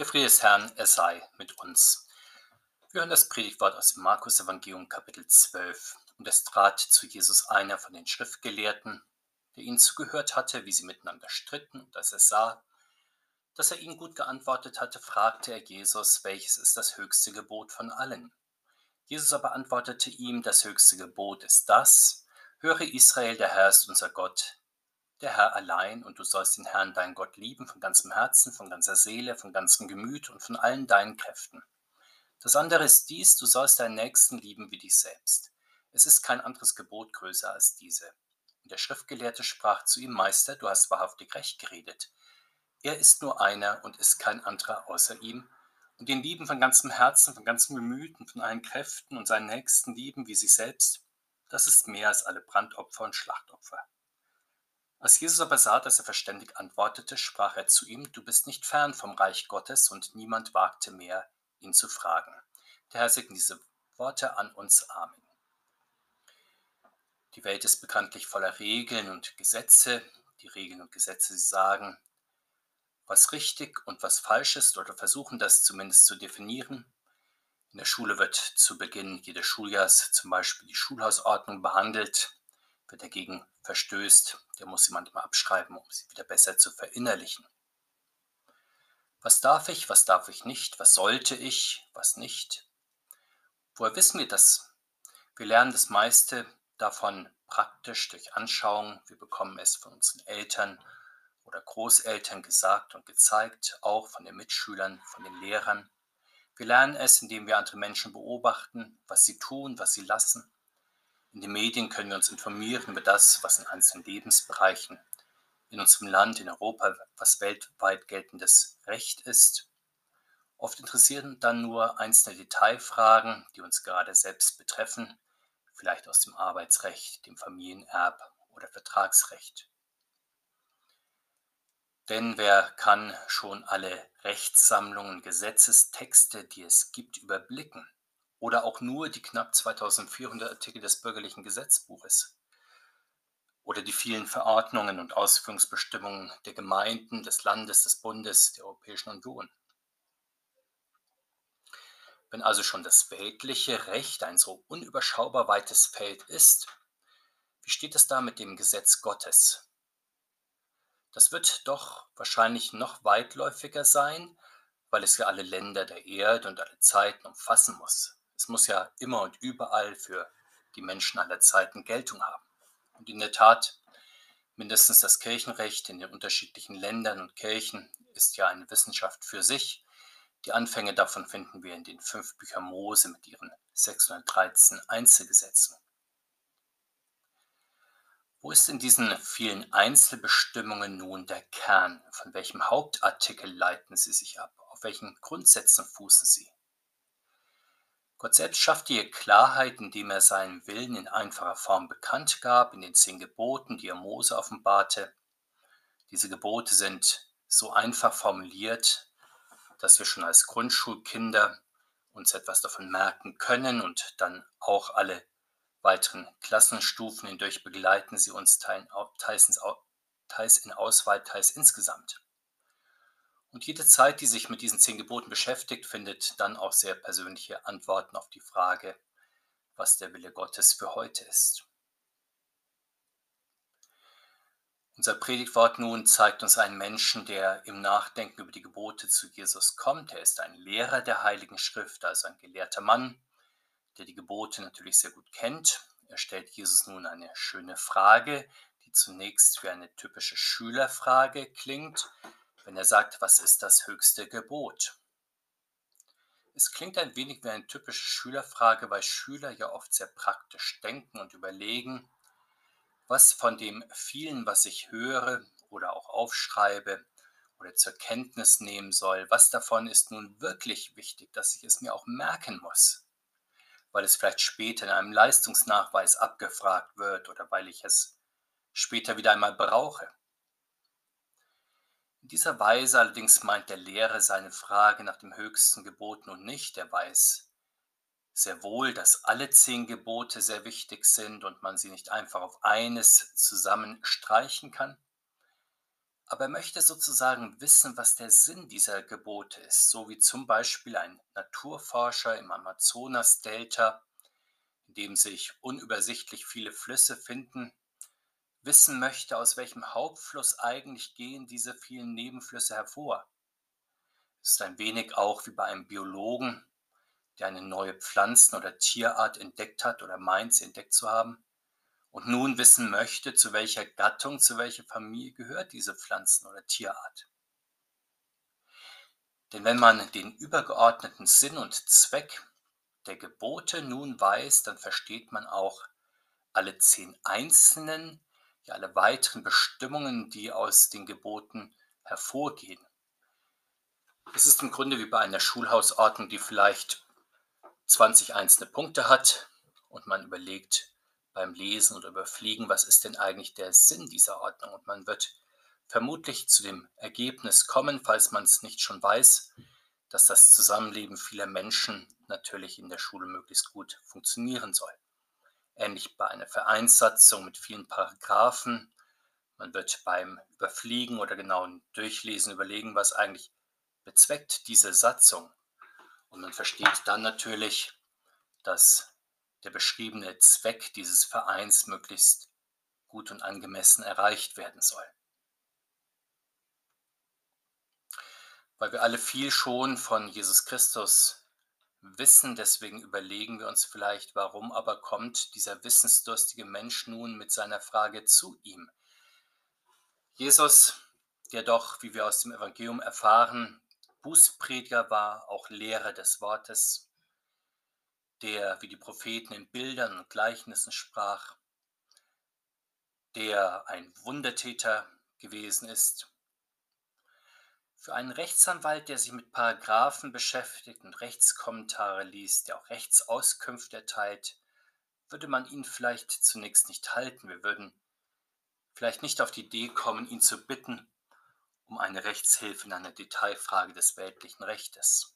Der Friede des Herrn, er sei mit uns. Wir hören das Predigtwort aus Markus Evangelium Kapitel 12. Und es trat zu Jesus einer von den Schriftgelehrten, der ihnen zugehört hatte, wie sie miteinander stritten, und als er sah, dass er ihnen gut geantwortet hatte, fragte er Jesus, welches ist das höchste Gebot von allen? Jesus aber antwortete ihm, das höchste Gebot ist das, höre Israel, der Herr ist unser Gott, der Herr allein, und du sollst den Herrn, deinen Gott, lieben von ganzem Herzen, von ganzer Seele, von ganzem Gemüt und von allen deinen Kräften. Das andere ist dies, du sollst deinen Nächsten lieben wie dich selbst. Es ist kein anderes Gebot größer als diese. Und der Schriftgelehrte sprach zu ihm, Meister, du hast wahrhaftig recht geredet. Er ist nur einer und ist kein anderer außer ihm. Und den lieben von ganzem Herzen, von ganzem Gemüt und von allen Kräften und seinen Nächsten lieben wie sich selbst, das ist mehr als alle Brandopfer und Schlachtopfer. Als Jesus aber sah, dass er verständig antwortete, sprach er zu ihm, Du bist nicht fern vom Reich Gottes, und niemand wagte mehr, ihn zu fragen. Der Herr segne diese Worte an uns. Amen. Die Welt ist bekanntlich voller Regeln und Gesetze. Die Regeln und Gesetze, sie sagen, was richtig und was falsch ist oder versuchen das zumindest zu definieren. In der Schule wird zu Beginn jedes Schuljahrs zum Beispiel die Schulhausordnung behandelt. Wer dagegen verstößt, der muss sie manchmal abschreiben, um sie wieder besser zu verinnerlichen. Was darf ich, was darf ich nicht, was sollte ich, was nicht? Woher wissen wir das? Wir lernen das meiste davon praktisch durch Anschauung. Wir bekommen es von unseren Eltern oder Großeltern gesagt und gezeigt, auch von den Mitschülern, von den Lehrern. Wir lernen es, indem wir andere Menschen beobachten, was sie tun, was sie lassen. In den Medien können wir uns informieren über das, was in einzelnen Lebensbereichen in unserem Land, in Europa, was weltweit geltendes Recht ist. Oft interessieren dann nur einzelne Detailfragen, die uns gerade selbst betreffen, vielleicht aus dem Arbeitsrecht, dem Familienerb oder Vertragsrecht. Denn wer kann schon alle Rechtssammlungen, Gesetzestexte, die es gibt, überblicken? Oder auch nur die knapp 2400 Artikel des bürgerlichen Gesetzbuches oder die vielen Verordnungen und Ausführungsbestimmungen der Gemeinden, des Landes, des Bundes, der Europäischen Union. Wenn also schon das weltliche Recht ein so unüberschaubar weites Feld ist, wie steht es da mit dem Gesetz Gottes? Das wird doch wahrscheinlich noch weitläufiger sein, weil es ja alle Länder der Erde und alle Zeiten umfassen muss. Es muss ja immer und überall für die Menschen aller Zeiten Geltung haben. Und in der Tat, mindestens das Kirchenrecht in den unterschiedlichen Ländern und Kirchen ist ja eine Wissenschaft für sich. Die Anfänge davon finden wir in den fünf Büchern Mose mit ihren 613 Einzelgesetzen. Wo ist in diesen vielen Einzelbestimmungen nun der Kern? Von welchem Hauptartikel leiten sie sich ab? Auf welchen Grundsätzen fußen sie? Gott selbst schaffte hier Klarheit, indem er seinen Willen in einfacher Form bekannt gab, in den zehn Geboten, die er Mose offenbarte. Diese Gebote sind so einfach formuliert, dass wir schon als Grundschulkinder uns etwas davon merken können und dann auch alle weiteren Klassenstufen hindurch begleiten sie uns teils in Auswahl, teils insgesamt. Und jede Zeit, die sich mit diesen zehn Geboten beschäftigt, findet dann auch sehr persönliche Antworten auf die Frage, was der Wille Gottes für heute ist. Unser Predigtwort nun zeigt uns einen Menschen, der im Nachdenken über die Gebote zu Jesus kommt. Er ist ein Lehrer der Heiligen Schrift, also ein gelehrter Mann, der die Gebote natürlich sehr gut kennt. Er stellt Jesus nun eine schöne Frage, die zunächst wie eine typische Schülerfrage klingt, wenn er sagt, was ist das höchste Gebot? Es klingt ein wenig wie eine typische Schülerfrage, weil Schüler ja oft sehr praktisch denken und überlegen, was von dem vielen, was ich höre oder auch aufschreibe oder zur Kenntnis nehmen soll, was davon ist nun wirklich wichtig, dass ich es mir auch merken muss, weil es vielleicht später in einem Leistungsnachweis abgefragt wird oder weil ich es später wieder einmal brauche. Dieser Weise allerdings meint der Lehrer seine Frage nach dem höchsten Gebot nun nicht. Er weiß sehr wohl, dass alle zehn Gebote sehr wichtig sind und man sie nicht einfach auf eines zusammenstreichen kann. Aber er möchte sozusagen wissen, was der Sinn dieser Gebote ist, so wie zum Beispiel ein Naturforscher im Amazonas-Delta, in dem sich unübersichtlich viele Flüsse finden, wissen möchte, aus welchem Hauptfluss eigentlich gehen diese vielen Nebenflüsse hervor. Es ist ein wenig auch wie bei einem Biologen, der eine neue Pflanzen- oder Tierart entdeckt hat oder meint, sie entdeckt zu haben und nun wissen möchte, zu welcher Gattung, zu welcher Familie gehört diese Pflanzen- oder Tierart. Denn wenn man den übergeordneten Sinn und Zweck der Gebote nun weiß, dann versteht man auch alle zehn einzelnen, ja alle weiteren Bestimmungen, die aus den Geboten hervorgehen. Es ist im Grunde wie bei einer Schulhausordnung, die vielleicht 20 einzelne Punkte hat und man überlegt beim Lesen oder Überfliegen, was ist denn eigentlich der Sinn dieser Ordnung? Und man wird vermutlich zu dem Ergebnis kommen, falls man es nicht schon weiß, dass das Zusammenleben vieler Menschen natürlich in der Schule möglichst gut funktionieren soll. Ähnlich bei einer Vereinssatzung mit vielen Paragraphen. Man wird beim Überfliegen oder genauen Durchlesen überlegen, was eigentlich bezweckt diese Satzung. Und man versteht dann natürlich, dass der beschriebene Zweck dieses Vereins möglichst gut und angemessen erreicht werden soll. Weil wir alle viel schon von Jesus Christus wissen, deswegen überlegen wir uns vielleicht, warum aber kommt dieser wissensdurstige Mensch nun mit seiner Frage zu ihm. Jesus, der doch, wie wir aus dem Evangelium erfahren, Bußprediger war, auch Lehrer des Wortes, der wie die Propheten in Bildern und Gleichnissen sprach, der ein Wundertäter gewesen ist. Für einen Rechtsanwalt, der sich mit Paragraphen beschäftigt und Rechtskommentare liest, der auch Rechtsauskünfte erteilt, würde man ihn vielleicht zunächst nicht halten. Wir würden vielleicht nicht auf die Idee kommen, ihn zu bitten, um eine Rechtshilfe in einer Detailfrage des weltlichen Rechtes.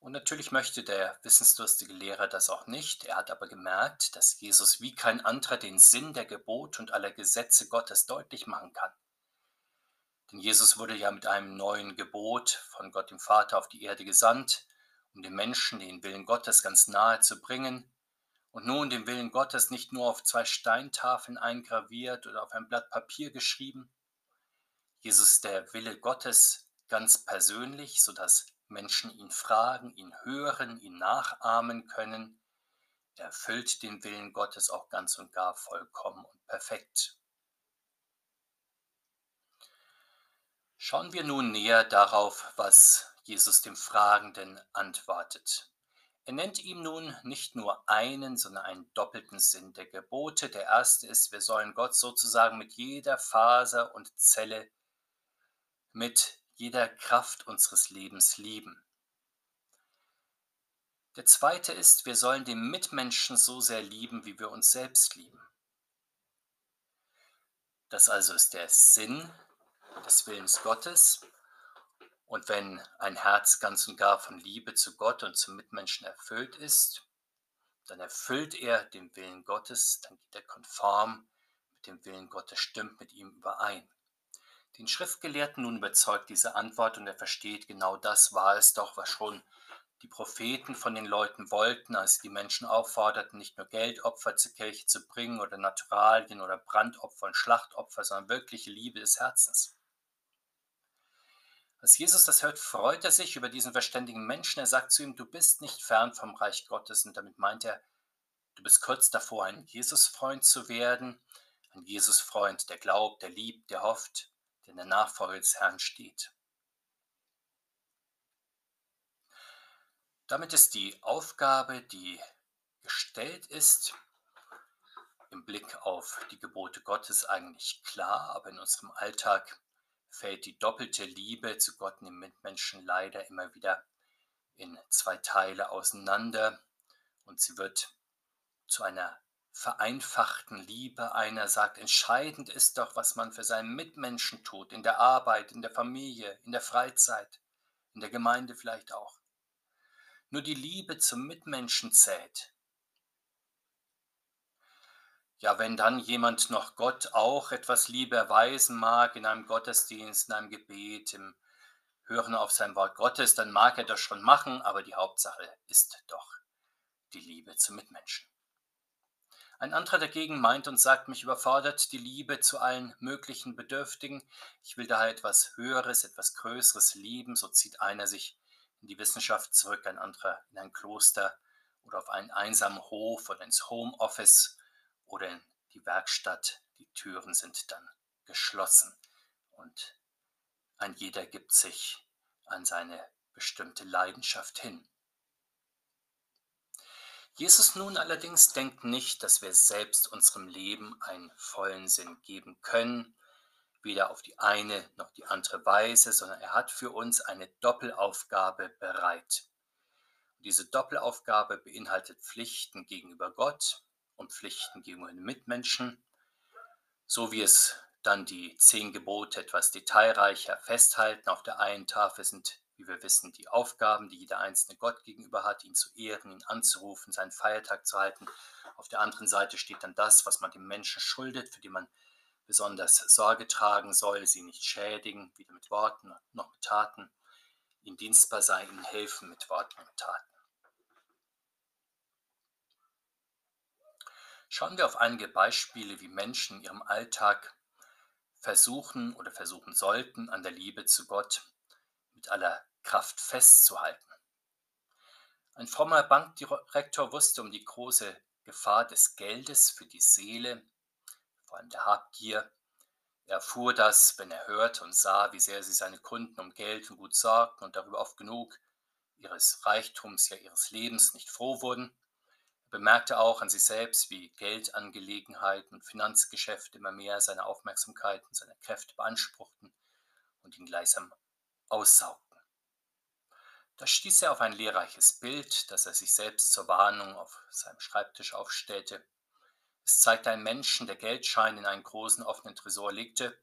Und natürlich möchte der wissensdurstige Lehrer das auch nicht. Er hat aber gemerkt, dass Jesus wie kein anderer den Sinn der Gebote und aller Gesetze Gottes deutlich machen kann. Denn Jesus wurde ja mit einem neuen Gebot von Gott dem Vater auf die Erde gesandt, um den Menschen den Willen Gottes ganz nahe zu bringen und nun den Willen Gottes nicht nur auf zwei Steintafeln eingraviert oder auf ein Blatt Papier geschrieben, Jesus ist der Wille Gottes ganz persönlich, sodass Menschen ihn fragen, ihn hören, ihn nachahmen können. Er erfüllt den Willen Gottes auch ganz und gar vollkommen und perfekt. Schauen wir nun näher darauf, was Jesus dem Fragenden antwortet. Er nennt ihm nun nicht nur einen, sondern einen doppelten Sinn der Gebote. Der erste ist, wir sollen Gott sozusagen mit jeder Faser und Zelle mit jeder Kraft unseres Lebens lieben. Der zweite ist, wir sollen den Mitmenschen so sehr lieben, wie wir uns selbst lieben. Das also ist der Sinn des Willens Gottes. Und wenn ein Herz ganz und gar von Liebe zu Gott und zum Mitmenschen erfüllt ist, dann erfüllt er den Willen Gottes, dann geht er konform mit dem Willen Gottes, stimmt mit ihm überein. Den Schriftgelehrten nun überzeugt diese Antwort und er versteht, genau das war es doch, was schon die Propheten von den Leuten wollten, als sie die Menschen aufforderten, nicht nur Geldopfer zur Kirche zu bringen oder Naturalien oder Brandopfer und Schlachtopfer, sondern wirkliche Liebe des Herzens. Als Jesus das hört, freut er sich über diesen verständigen Menschen. Er sagt zu ihm, du bist nicht fern vom Reich Gottes. Und damit meint er, du bist kurz davor, ein Jesus-Freund zu werden. Ein Jesus-Freund, der glaubt, der liebt, der hofft, der in der Nachfolge des Herrn steht. Damit ist die Aufgabe, die gestellt ist, im Blick auf die Gebote Gottes eigentlich klar, aber in unserem Alltag fällt die doppelte Liebe zu Gott und den Mitmenschen leider immer wieder in zwei Teile auseinander und sie wird zu einer vereinfachten Liebe. Einer sagt, entscheidend ist doch, was man für seinen Mitmenschen tut, in der Arbeit, in der Familie, in der Freizeit, in der Gemeinde vielleicht auch. Nur die Liebe zum Mitmenschen zählt. Ja, wenn dann jemand noch Gott auch etwas Liebe erweisen mag in einem Gottesdienst, in einem Gebet, im Hören auf sein Wort Gottes, dann mag er das schon machen, aber die Hauptsache ist doch die Liebe zum Mitmenschen. Ein anderer dagegen meint und sagt, mich überfordert die Liebe zu allen möglichen Bedürftigen. Ich will daher etwas Höheres, etwas Größeres lieben. So zieht einer sich in die Wissenschaft zurück, ein anderer in ein Kloster oder auf einen einsamen Hof oder ins Homeoffice oder in die Werkstatt, die Türen sind dann geschlossen und ein jeder gibt sich an seine bestimmte Leidenschaft hin. Jesus nun allerdings denkt nicht, dass wir selbst unserem Leben einen vollen Sinn geben können, weder auf die eine noch die andere Weise, sondern er hat für uns eine Doppelaufgabe bereit. Diese Doppelaufgabe beinhaltet Pflichten gegenüber Gott und Pflichten gegenüber den Mitmenschen, so wie es dann die zehn Gebote etwas detailreicher festhalten. Auf der einen Tafel sind, wie wir wissen, die Aufgaben, die jeder einzelne Gott gegenüber hat, ihn zu ehren, ihn anzurufen, seinen Feiertag zu halten. Auf der anderen Seite steht dann das, was man dem Menschen schuldet, für die man besonders Sorge tragen soll, sie nicht schädigen, weder mit Worten noch mit Taten, ihnen dienstbar sein, ihnen helfen mit Worten und Taten. Schauen wir auf einige Beispiele, wie Menschen in ihrem Alltag versuchen oder versuchen sollten, an der Liebe zu Gott mit aller Kraft festzuhalten. Ein frommer Bankdirektor wusste um die große Gefahr des Geldes für die Seele, vor allem der Habgier. Er erfuhr das, wenn er hörte und sah, wie sehr sie seine Kunden um Geld und Gut sorgten und darüber oft genug ihres Reichtums, ja ihres Lebens nicht froh wurden bemerkte auch an sich selbst, wie Geldangelegenheiten und Finanzgeschäfte immer mehr seine Aufmerksamkeit und seine Kräfte beanspruchten und ihn gleichsam aussaugten. Da stieß er auf ein lehrreiches Bild, das er sich selbst zur Warnung auf seinem Schreibtisch aufstellte. Es zeigte einen Menschen, der Geldschein in einen großen offenen Tresor legte.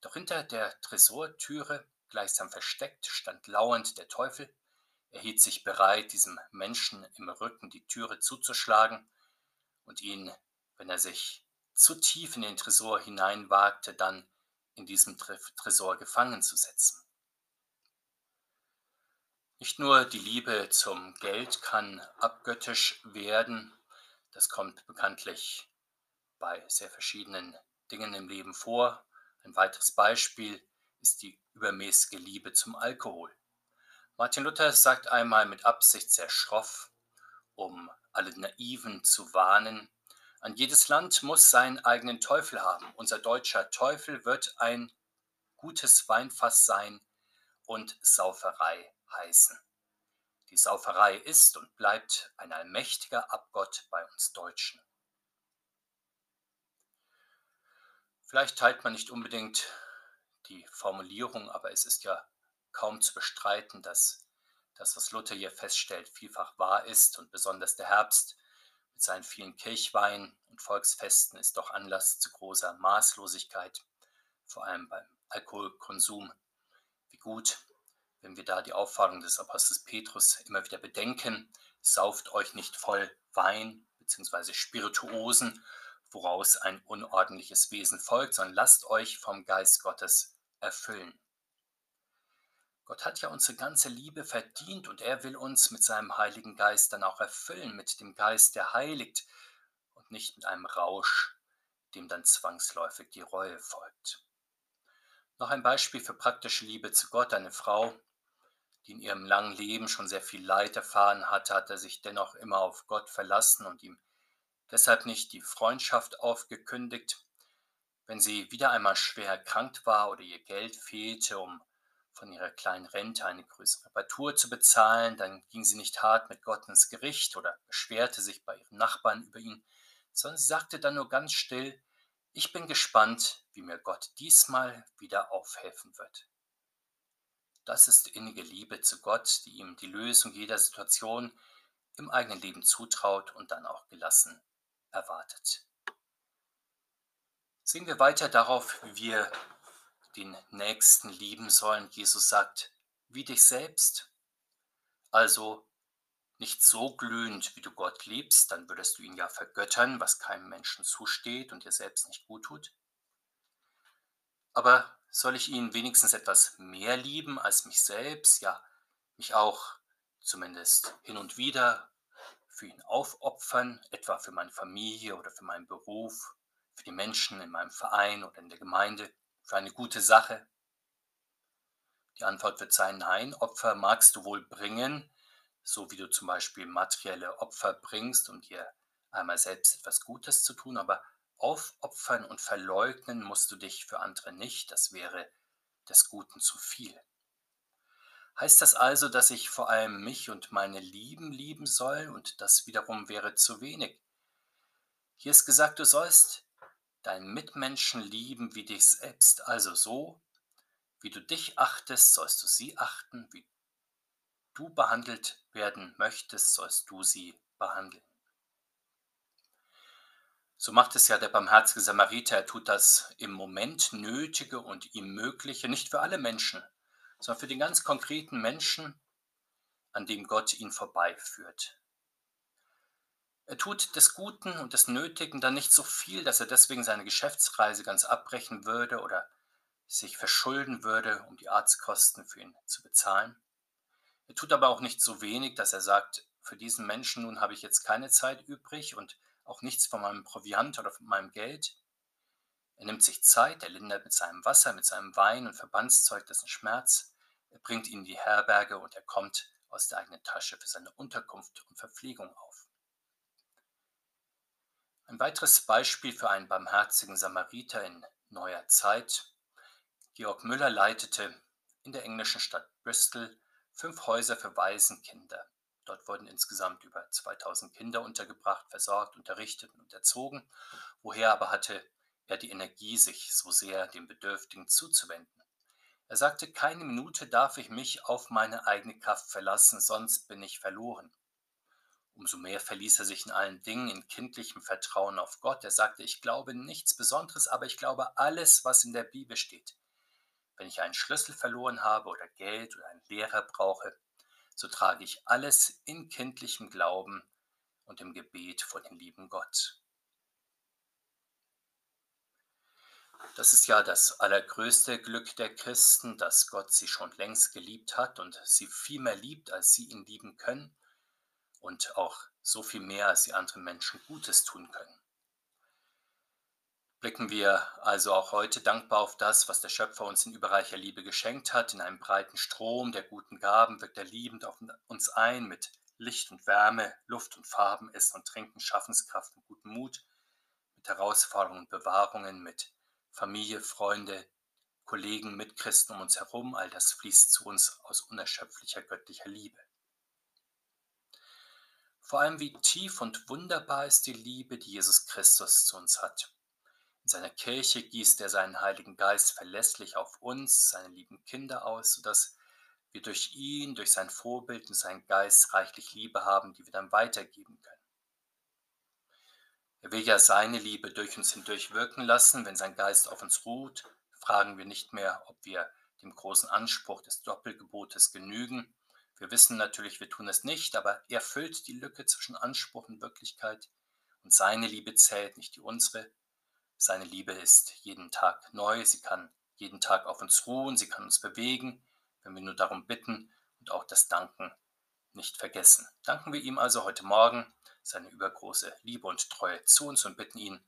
Doch hinter der Tresortüre, gleichsam versteckt, stand lauernd der Teufel, er hielt sich bereit, diesem Menschen im Rücken die Türe zuzuschlagen und ihn, wenn er sich zu tief in den Tresor hineinwagte, dann in diesem Tresor gefangen zu setzen. Nicht nur die Liebe zum Geld kann abgöttisch werden, das kommt bekanntlich bei sehr verschiedenen Dingen im Leben vor. Ein weiteres Beispiel ist die übermäßige Liebe zum Alkohol. Martin Luther sagt einmal mit Absicht sehr schroff, um alle Naiven zu warnen, an jedes Land muss seinen eigenen Teufel haben. Unser deutscher Teufel wird ein gutes Weinfass sein und Sauferei heißen. Die Sauferei ist und bleibt ein allmächtiger Abgott bei uns Deutschen. Vielleicht teilt man nicht unbedingt die Formulierung, aber es ist ja kaum zu bestreiten, dass das, was Luther hier feststellt, vielfach wahr ist und besonders der Herbst mit seinen vielen Kirchweihen und Volksfesten ist doch Anlass zu großer Maßlosigkeit, vor allem beim Alkoholkonsum. Wie gut, wenn wir da die Aufforderung des Apostels Petrus immer wieder bedenken, sauft euch nicht voll Wein bzw. Spirituosen, woraus ein unordentliches Wesen folgt, sondern lasst euch vom Geist Gottes erfüllen. Gott hat ja unsere ganze Liebe verdient und er will uns mit seinem Heiligen Geist dann auch erfüllen, mit dem Geist, der heiligt und nicht mit einem Rausch, dem dann zwangsläufig die Reue folgt. Noch ein Beispiel für praktische Liebe zu Gott. Eine Frau, die in ihrem langen Leben schon sehr viel Leid erfahren hatte, hat er sich dennoch immer auf Gott verlassen und ihm deshalb nicht die Freundschaft aufgekündigt. Wenn sie wieder einmal schwer erkrankt war oder ihr Geld fehlte, um von ihrer kleinen Rente eine größere Reparatur zu bezahlen, dann ging sie nicht hart mit Gott ins Gericht oder beschwerte sich bei ihren Nachbarn über ihn, sondern sie sagte dann nur ganz still, ich bin gespannt, wie mir Gott diesmal wieder aufhelfen wird. Das ist innige Liebe zu Gott, die ihm die Lösung jeder Situation im eigenen Leben zutraut und dann auch gelassen erwartet. Sehen wir weiter darauf, wie wir den Nächsten lieben sollen. Jesus sagt, wie dich selbst. Also nicht so glühend, wie du Gott liebst, dann würdest du ihn ja vergöttern, was keinem Menschen zusteht und dir selbst nicht gut tut. Aber soll ich ihn wenigstens etwas mehr lieben als mich selbst, ja, mich auch zumindest hin und wieder für ihn aufopfern, etwa für meine Familie oder für meinen Beruf, für die Menschen in meinem Verein oder in der Gemeinde, für eine gute Sache? Die Antwort wird sein, nein, Opfer magst du wohl bringen, so wie du zum Beispiel materielle Opfer bringst, um dir einmal selbst etwas Gutes zu tun, aber aufopfern und verleugnen musst du dich für andere nicht, das wäre des Guten zu viel. Heißt das also, dass ich vor allem mich und meine Lieben lieben soll und das wiederum wäre zu wenig? Hier ist gesagt, du sollst deinen Mitmenschen lieben wie dich selbst, also so, wie du dich achtest, sollst du sie achten, wie du behandelt werden möchtest, sollst du sie behandeln. So macht es ja der barmherzige Samariter. Er tut das im Moment Nötige und ihm Mögliche, nicht für alle Menschen, sondern für den ganz konkreten Menschen, an dem Gott ihn vorbeiführt. Er tut des Guten und des Nötigen dann nicht so viel, dass er deswegen seine Geschäftsreise ganz abbrechen würde oder sich verschulden würde, um die Arztkosten für ihn zu bezahlen. Er tut aber auch nicht so wenig, dass er sagt, für diesen Menschen nun habe ich jetzt keine Zeit übrig und auch nichts von meinem Proviant oder von meinem Geld. Er nimmt sich Zeit, er lindert mit seinem Wasser, mit seinem Wein und Verbandszeug dessen Schmerz. Er bringt ihn in die Herberge und er kommt aus der eigenen Tasche für seine Unterkunft und Verpflegung. Ein weiteres Beispiel für einen barmherzigen Samariter in neuer Zeit. Georg Müller leitete in der englischen Stadt Bristol fünf Häuser für Waisenkinder. Dort wurden insgesamt über 2000 Kinder untergebracht, versorgt, unterrichtet und erzogen. Woher aber hatte er die Energie, sich so sehr den Bedürftigen zuzuwenden? Er sagte, keine Minute darf ich mich auf meine eigene Kraft verlassen, sonst bin ich verloren. Umso mehr verließ er sich in allen Dingen in kindlichem Vertrauen auf Gott. Er sagte, ich glaube nichts Besonderes, aber ich glaube alles, was in der Bibel steht. Wenn ich einen Schlüssel verloren habe oder Geld oder einen Lehrer brauche, so trage ich alles in kindlichem Glauben und im Gebet vor den lieben Gott. Das ist ja das allergrößte Glück der Christen, dass Gott sie schon längst geliebt hat und sie viel mehr liebt, als sie ihn lieben können und auch so viel mehr, als sie anderen Menschen Gutes tun können. Blicken wir also auch heute dankbar auf das, was der Schöpfer uns in überreicher Liebe geschenkt hat. In einem breiten Strom der guten Gaben wirkt er liebend auf uns ein mit Licht und Wärme, Luft und Farben, Essen und Trinken, Schaffenskraft und guten Mut, mit Herausforderungen und Bewahrungen, mit Familie, Freunde, Kollegen, Mitchristen um uns herum. All das fließt zu uns aus unerschöpflicher göttlicher Liebe. Vor allem, wie tief und wunderbar ist die Liebe, die Jesus Christus zu uns hat. In seiner Kirche gießt er seinen Heiligen Geist verlässlich auf uns, seine lieben Kinder aus, sodass wir durch ihn, durch sein Vorbild und seinen Geist reichlich Liebe haben, die wir dann weitergeben können. Er will ja seine Liebe durch uns hindurch wirken lassen. Wenn sein Geist auf uns ruht, fragen wir nicht mehr, ob wir dem großen Anspruch des Doppelgebotes genügen. Wir wissen natürlich, wir tun es nicht, aber er füllt die Lücke zwischen Anspruch und Wirklichkeit. Und seine Liebe zählt, nicht die unsere. Seine Liebe ist jeden Tag neu, sie kann jeden Tag auf uns ruhen, sie kann uns bewegen, wenn wir nur darum bitten und auch das Danken nicht vergessen. Danken wir ihm also heute Morgen seine übergroße Liebe und Treue zu uns und bitten ihn,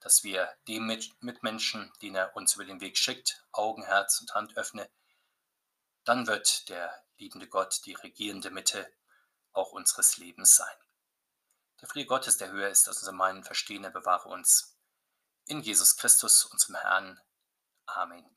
dass wir dem Mitmenschen, den er uns über den Weg schickt, Augen, Herz und Hand öffne. Dann wird der liebende Gott die regierende Mitte auch unseres Lebens sein. Der Friede Gottes, der höher ist als unser Meinen Verstehen, er bewahre uns in Jesus Christus, unserem Herrn. Amen.